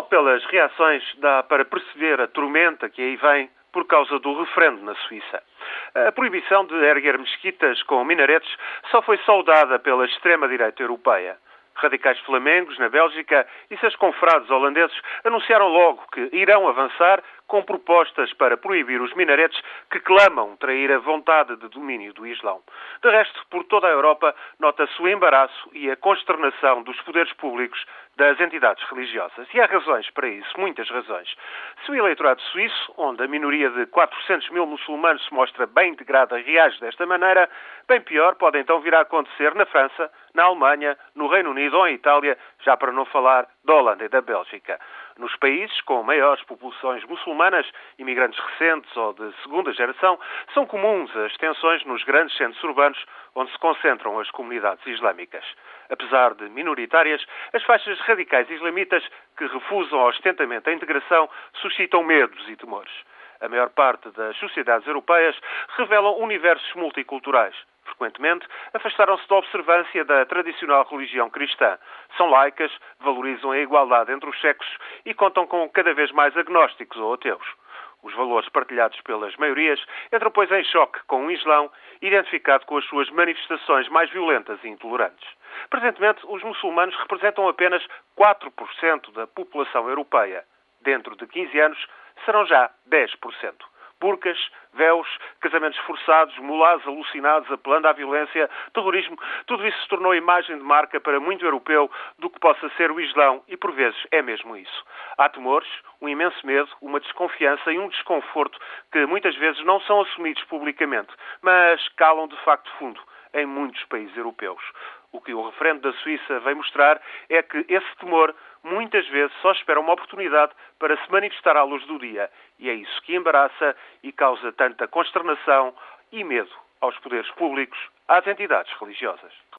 Só pelas reações dá para perceber a tormenta que aí vem por causa do referendo na Suíça. A proibição de erguer mesquitas com minaretes só foi saudada pela extrema-direita europeia. Radicais flamengos na Bélgica e seus confrades holandeses anunciaram logo que irão avançar com propostas para proibir os minaretes que clamam trair a vontade de domínio do Islão. De resto, por toda a Europa, nota-se o embaraço e a consternação dos poderes públicos das entidades religiosas. E há razões para isso, muitas razões. Se o eleitorado suíço, onde a minoria de 400 mil muçulmanos se mostra bem integrada, reage desta maneira, bem pior pode então vir a acontecer na França, na Alemanha, no Reino Unido ou em Itália, já para não falar da Holanda e da Bélgica. Nos países com maiores populações muçulmanas, imigrantes recentes ou de segunda geração, são comuns as tensões nos grandes centros urbanos onde se concentram as comunidades islâmicas. Apesar de minoritárias, as faixas radicais islamitas que refusam ostentamente a integração suscitam medos e temores. A maior parte das sociedades europeias revelam universos multiculturais frequentemente, afastaram-se da observância da tradicional religião cristã. São laicas, valorizam a igualdade entre os sexos e contam com cada vez mais agnósticos ou ateus. Os valores partilhados pelas maiorias entram, pois, em choque com o Islão, identificado com as suas manifestações mais violentas e intolerantes. Presentemente, os muçulmanos representam apenas 4% da população europeia. Dentro de 15 anos, serão já 10% burcas, véus, casamentos forçados, mulados alucinados, apelando à violência, terrorismo, tudo isso se tornou imagem de marca para muito europeu do que possa ser o Islão e, por vezes, é mesmo isso. Há temores, um imenso medo, uma desconfiança e um desconforto que muitas vezes não são assumidos publicamente, mas calam de facto fundo em muitos países europeus. O que o referendo da Suíça vem mostrar é que esse temor muitas vezes só espera uma oportunidade para se manifestar à luz do dia. E é isso que embaraça e causa tanta consternação e medo aos poderes públicos, às entidades religiosas.